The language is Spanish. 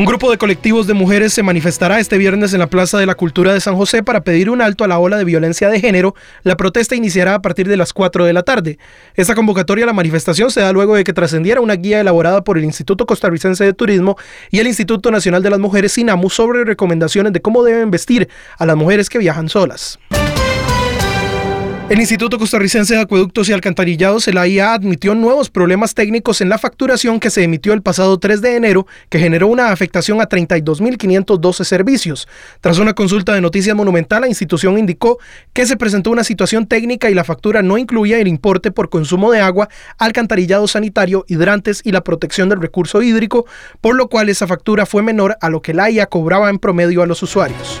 Un grupo de colectivos de mujeres se manifestará este viernes en la Plaza de la Cultura de San José para pedir un alto a la ola de violencia de género. La protesta iniciará a partir de las 4 de la tarde. Esta convocatoria a la manifestación se da luego de que trascendiera una guía elaborada por el Instituto Costarricense de Turismo y el Instituto Nacional de las Mujeres SINAMU sobre recomendaciones de cómo deben vestir a las mujeres que viajan solas. El Instituto Costarricense de Acueductos y Alcantarillados, el AIA, admitió nuevos problemas técnicos en la facturación que se emitió el pasado 3 de enero, que generó una afectación a 32.512 servicios. Tras una consulta de Noticias Monumental, la institución indicó que se presentó una situación técnica y la factura no incluía el importe por consumo de agua, alcantarillado sanitario, hidrantes y la protección del recurso hídrico, por lo cual esa factura fue menor a lo que el AIA cobraba en promedio a los usuarios.